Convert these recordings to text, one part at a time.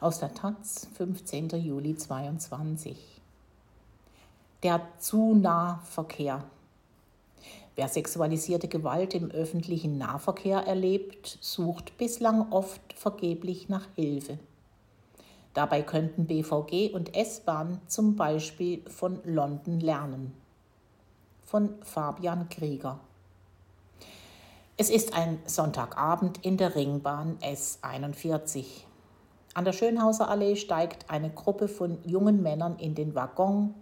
Aus der Taz, 15. Juli 22. Der Zu-Nah-Verkehr. Wer sexualisierte Gewalt im öffentlichen Nahverkehr erlebt, sucht bislang oft vergeblich nach Hilfe. Dabei könnten BVG und S-Bahn zum Beispiel von London lernen. Von Fabian Krieger. Es ist ein Sonntagabend in der Ringbahn S41. An der Schönhauser Allee steigt eine Gruppe von jungen Männern in den Waggon.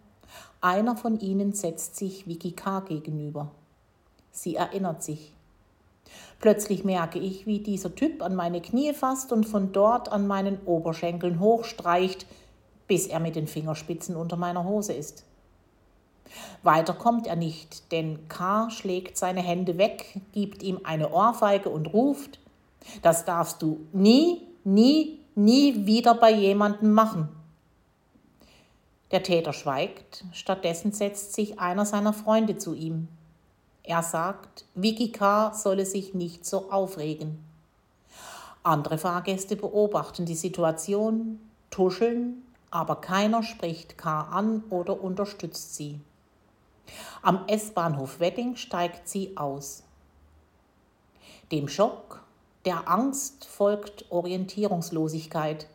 Einer von ihnen setzt sich Vicky K. gegenüber. Sie erinnert sich. Plötzlich merke ich, wie dieser Typ an meine Knie fasst und von dort an meinen Oberschenkeln hochstreicht, bis er mit den Fingerspitzen unter meiner Hose ist. Weiter kommt er nicht, denn K. schlägt seine Hände weg, gibt ihm eine Ohrfeige und ruft, das darfst du nie, nie, nie wieder bei jemandem machen. Der Täter schweigt, stattdessen setzt sich einer seiner Freunde zu ihm. Er sagt, Vicky K. solle sich nicht so aufregen. Andere Fahrgäste beobachten die Situation, tuscheln, aber keiner spricht K. an oder unterstützt sie. Am S-Bahnhof Wedding steigt sie aus. Dem Schock, der Angst folgt Orientierungslosigkeit.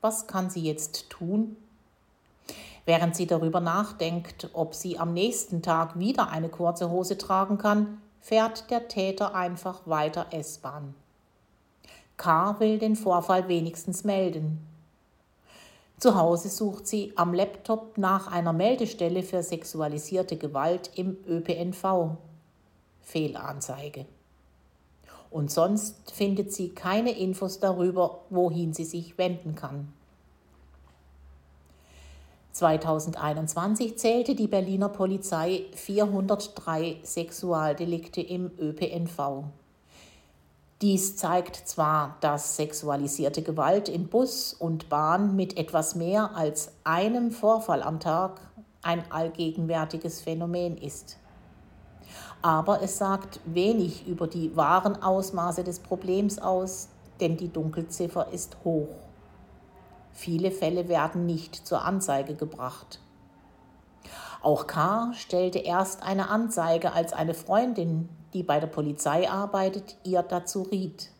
Was kann sie jetzt tun? Während sie darüber nachdenkt, ob sie am nächsten Tag wieder eine kurze Hose tragen kann, fährt der Täter einfach weiter S-Bahn. K. will den Vorfall wenigstens melden. Zu Hause sucht sie am Laptop nach einer Meldestelle für sexualisierte Gewalt im ÖPNV. Fehlanzeige. Und sonst findet sie keine Infos darüber, wohin sie sich wenden kann. 2021 zählte die Berliner Polizei 403 Sexualdelikte im ÖPNV. Dies zeigt zwar, dass sexualisierte Gewalt in Bus und Bahn mit etwas mehr als einem Vorfall am Tag ein allgegenwärtiges Phänomen ist. Aber es sagt wenig über die wahren Ausmaße des Problems aus, denn die Dunkelziffer ist hoch. Viele Fälle werden nicht zur Anzeige gebracht. Auch K. stellte erst eine Anzeige, als eine Freundin die bei der Polizei arbeitet, ihr dazu riet.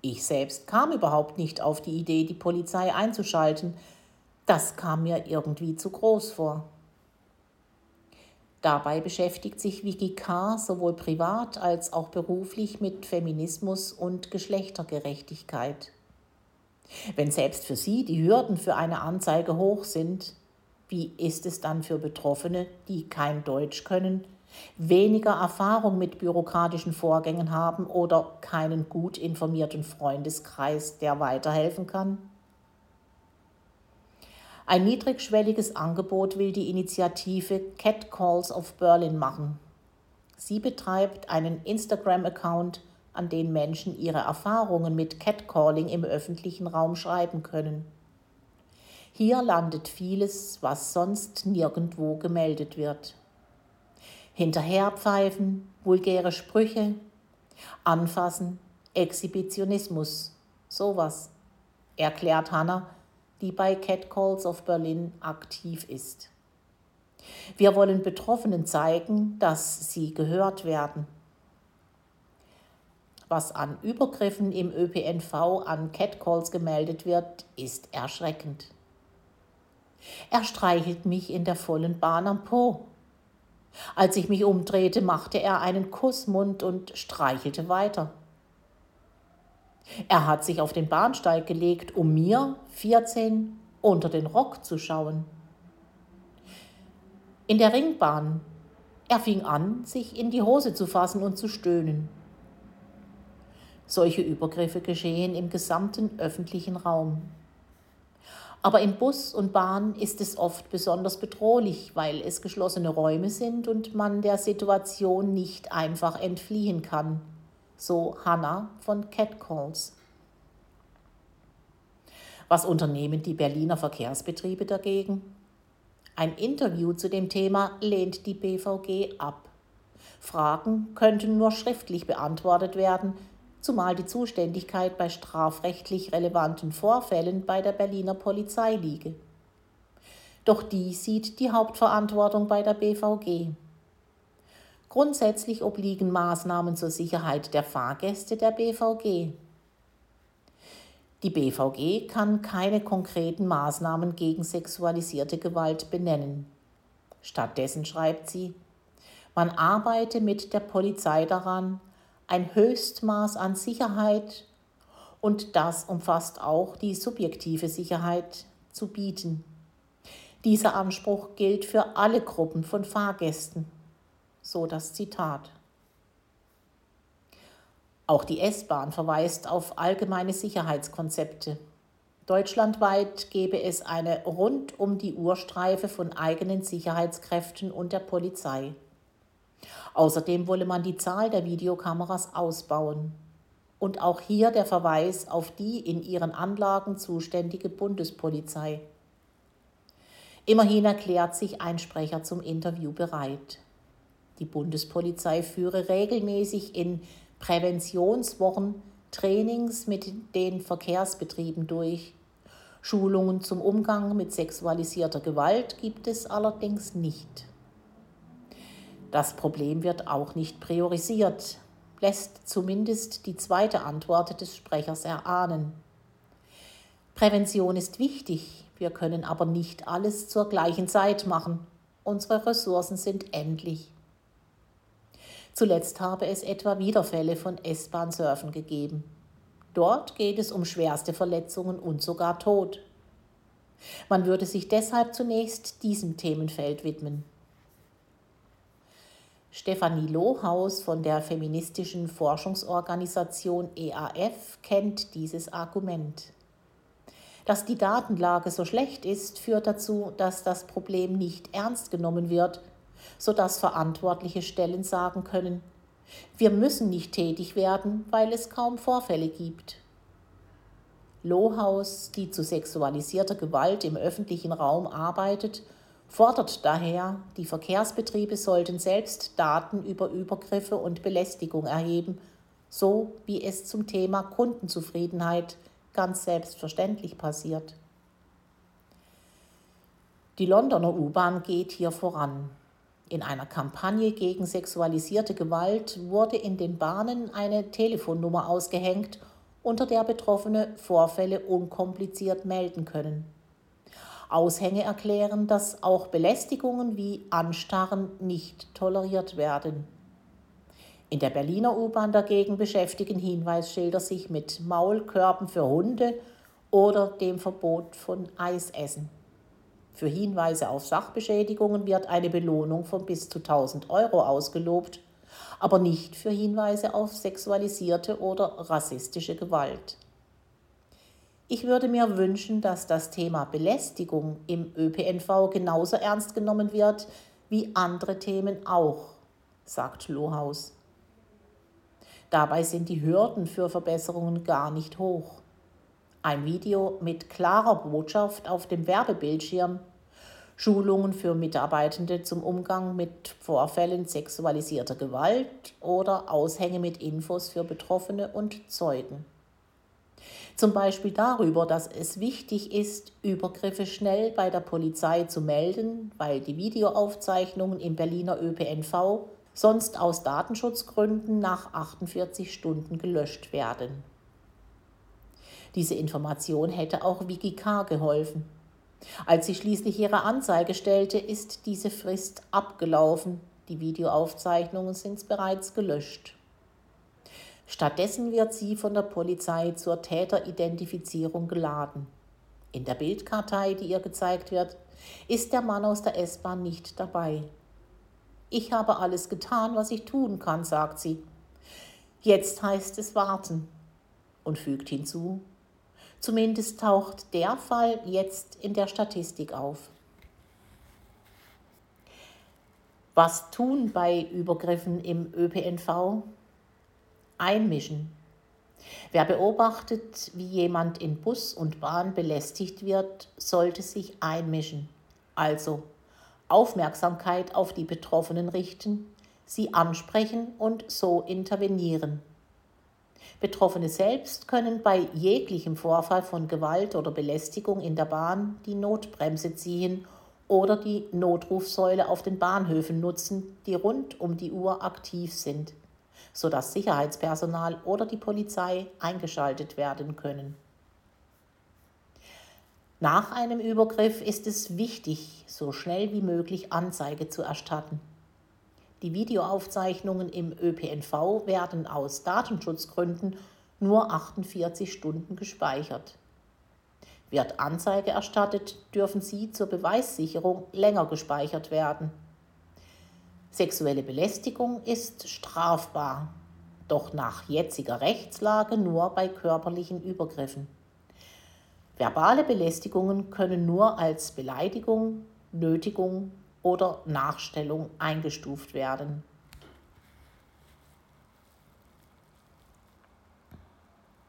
Ich selbst kam überhaupt nicht auf die Idee, die Polizei einzuschalten. Das kam mir irgendwie zu groß vor. Dabei beschäftigt sich Vicky K. sowohl privat als auch beruflich mit Feminismus und Geschlechtergerechtigkeit. Wenn selbst für sie die Hürden für eine Anzeige hoch sind, wie ist es dann für Betroffene, die kein Deutsch können, weniger Erfahrung mit bürokratischen Vorgängen haben oder keinen gut informierten Freundeskreis, der weiterhelfen kann? Ein niedrigschwelliges Angebot will die Initiative Cat Calls of Berlin machen. Sie betreibt einen Instagram-Account, an den Menschen ihre Erfahrungen mit Catcalling im öffentlichen Raum schreiben können. Hier landet vieles, was sonst nirgendwo gemeldet wird. Hinterherpfeifen, vulgäre Sprüche, Anfassen, Exhibitionismus, sowas, erklärt Hannah, die bei Catcalls of Berlin aktiv ist. Wir wollen Betroffenen zeigen, dass sie gehört werden. Was an Übergriffen im ÖPNV an Catcalls gemeldet wird, ist erschreckend. Er streichelt mich in der vollen Bahn am Po. Als ich mich umdrehte, machte er einen Kussmund und streichelte weiter. Er hat sich auf den Bahnsteig gelegt, um mir, 14, unter den Rock zu schauen. In der Ringbahn. Er fing an, sich in die Hose zu fassen und zu stöhnen. Solche Übergriffe geschehen im gesamten öffentlichen Raum. Aber in Bus und Bahn ist es oft besonders bedrohlich, weil es geschlossene Räume sind und man der Situation nicht einfach entfliehen kann. So Hannah von Catcalls. Was unternehmen die Berliner Verkehrsbetriebe dagegen? Ein Interview zu dem Thema lehnt die BVG ab. Fragen könnten nur schriftlich beantwortet werden, zumal die Zuständigkeit bei strafrechtlich relevanten Vorfällen bei der Berliner Polizei liege. Doch die sieht die Hauptverantwortung bei der BVG. Grundsätzlich obliegen Maßnahmen zur Sicherheit der Fahrgäste der BVG. Die BVG kann keine konkreten Maßnahmen gegen sexualisierte Gewalt benennen. Stattdessen schreibt sie, man arbeite mit der Polizei daran, ein Höchstmaß an Sicherheit und das umfasst auch die subjektive Sicherheit zu bieten. Dieser Anspruch gilt für alle Gruppen von Fahrgästen. So das Zitat. Auch die S-Bahn verweist auf allgemeine Sicherheitskonzepte. Deutschlandweit gebe es eine rund um die Uhrstreife von eigenen Sicherheitskräften und der Polizei. Außerdem wolle man die Zahl der Videokameras ausbauen. Und auch hier der Verweis auf die in ihren Anlagen zuständige Bundespolizei. Immerhin erklärt sich ein Sprecher zum Interview bereit. Die Bundespolizei führe regelmäßig in Präventionswochen Trainings mit den Verkehrsbetrieben durch. Schulungen zum Umgang mit sexualisierter Gewalt gibt es allerdings nicht. Das Problem wird auch nicht priorisiert, lässt zumindest die zweite Antwort des Sprechers erahnen. Prävention ist wichtig, wir können aber nicht alles zur gleichen Zeit machen. Unsere Ressourcen sind endlich. Zuletzt habe es etwa Wiederfälle von S-Bahn-Surfen gegeben. Dort geht es um schwerste Verletzungen und sogar Tod. Man würde sich deshalb zunächst diesem Themenfeld widmen. Stefanie Lohaus von der feministischen Forschungsorganisation EAF kennt dieses Argument. Dass die Datenlage so schlecht ist, führt dazu, dass das Problem nicht ernst genommen wird, sodass verantwortliche Stellen sagen können, wir müssen nicht tätig werden, weil es kaum Vorfälle gibt. Lohaus, die zu sexualisierter Gewalt im öffentlichen Raum arbeitet, fordert daher, die Verkehrsbetriebe sollten selbst Daten über Übergriffe und Belästigung erheben, so wie es zum Thema Kundenzufriedenheit ganz selbstverständlich passiert. Die Londoner U-Bahn geht hier voran. In einer Kampagne gegen sexualisierte Gewalt wurde in den Bahnen eine Telefonnummer ausgehängt, unter der Betroffene Vorfälle unkompliziert melden können. Aushänge erklären, dass auch Belästigungen wie Anstarren nicht toleriert werden. In der Berliner U-Bahn dagegen beschäftigen Hinweisschilder sich mit Maulkörben für Hunde oder dem Verbot von Eisessen. Für Hinweise auf Sachbeschädigungen wird eine Belohnung von bis zu 1000 Euro ausgelobt, aber nicht für Hinweise auf sexualisierte oder rassistische Gewalt. Ich würde mir wünschen, dass das Thema Belästigung im ÖPNV genauso ernst genommen wird wie andere Themen auch, sagt Lohaus. Dabei sind die Hürden für Verbesserungen gar nicht hoch. Ein Video mit klarer Botschaft auf dem Werbebildschirm, Schulungen für Mitarbeitende zum Umgang mit Vorfällen sexualisierter Gewalt oder Aushänge mit Infos für Betroffene und Zeugen. Zum Beispiel darüber, dass es wichtig ist, Übergriffe schnell bei der Polizei zu melden, weil die Videoaufzeichnungen im Berliner ÖPNV sonst aus Datenschutzgründen nach 48 Stunden gelöscht werden. Diese Information hätte auch WikiK geholfen. Als sie schließlich ihre Anzeige stellte, ist diese Frist abgelaufen. Die Videoaufzeichnungen sind bereits gelöscht. Stattdessen wird sie von der Polizei zur Täteridentifizierung geladen. In der Bildkartei, die ihr gezeigt wird, ist der Mann aus der S-Bahn nicht dabei. Ich habe alles getan, was ich tun kann, sagt sie. Jetzt heißt es warten und fügt hinzu, zumindest taucht der Fall jetzt in der Statistik auf. Was tun bei Übergriffen im ÖPNV? einmischen. Wer beobachtet, wie jemand in Bus und Bahn belästigt wird, sollte sich einmischen. Also Aufmerksamkeit auf die Betroffenen richten, sie ansprechen und so intervenieren. Betroffene selbst können bei jeglichem Vorfall von Gewalt oder Belästigung in der Bahn die Notbremse ziehen oder die Notrufsäule auf den Bahnhöfen nutzen, die rund um die Uhr aktiv sind, sodass Sicherheitspersonal oder die Polizei eingeschaltet werden können. Nach einem Übergriff ist es wichtig, so schnell wie möglich Anzeige zu erstatten. Die Videoaufzeichnungen im ÖPNV werden aus Datenschutzgründen nur 48 Stunden gespeichert. Wird Anzeige erstattet, dürfen sie zur Beweissicherung länger gespeichert werden. Sexuelle Belästigung ist strafbar, doch nach jetziger Rechtslage nur bei körperlichen Übergriffen. Verbale Belästigungen können nur als Beleidigung, Nötigung oder Nachstellung eingestuft werden.